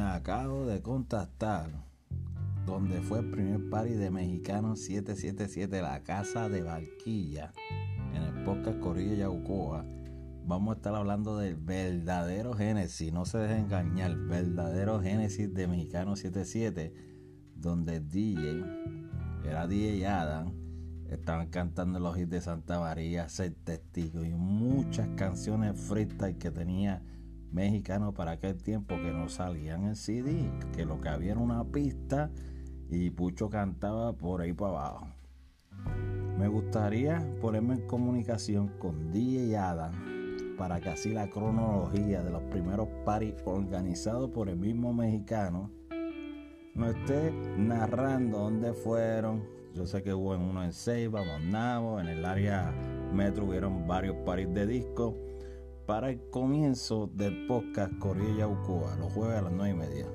acabo de contactar donde fue el primer party de Mexicano 777, la casa de Barquilla, en el podcast Corillo Yaucoa. Vamos a estar hablando del verdadero génesis, no se dejen engañar, verdadero génesis de Mexicano 77, donde DJ era DJ Adam, estaban cantando los hits de Santa María, Ser Testigo y muchas canciones freestyle que tenía mexicano para aquel tiempo que no salían en CD, que lo que había era una pista y Pucho cantaba por ahí para abajo. Me gustaría ponerme en comunicación con DJ Adam para que así la cronología de los primeros paris organizados por el mismo mexicano nos esté narrando dónde fueron. Yo sé que hubo uno en Ceiba, Monavo, en el área metro hubieron varios paris de disco para el comienzo del podcast Corilla Ucoa, los jueves a las 9 y media.